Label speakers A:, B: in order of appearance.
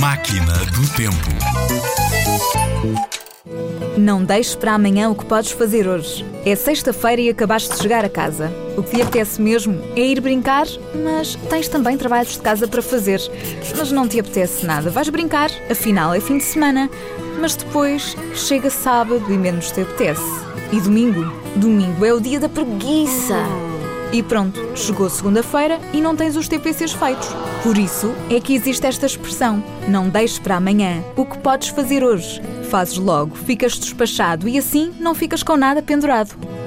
A: Máquina do Tempo.
B: Não deixes para amanhã o que podes fazer hoje. É sexta-feira e acabaste de chegar a casa. O que te apetece mesmo é ir brincar, mas tens também trabalhos de casa para fazer. Mas não te apetece nada. Vais brincar, afinal é fim de semana. Mas depois chega sábado e menos te apetece. E domingo? Domingo é o dia da preguiça. E pronto, chegou segunda-feira e não tens os TPCs feitos. Por isso é que existe esta expressão: não deixes para amanhã o que podes fazer hoje. Fazes logo, ficas despachado e assim não ficas com nada pendurado.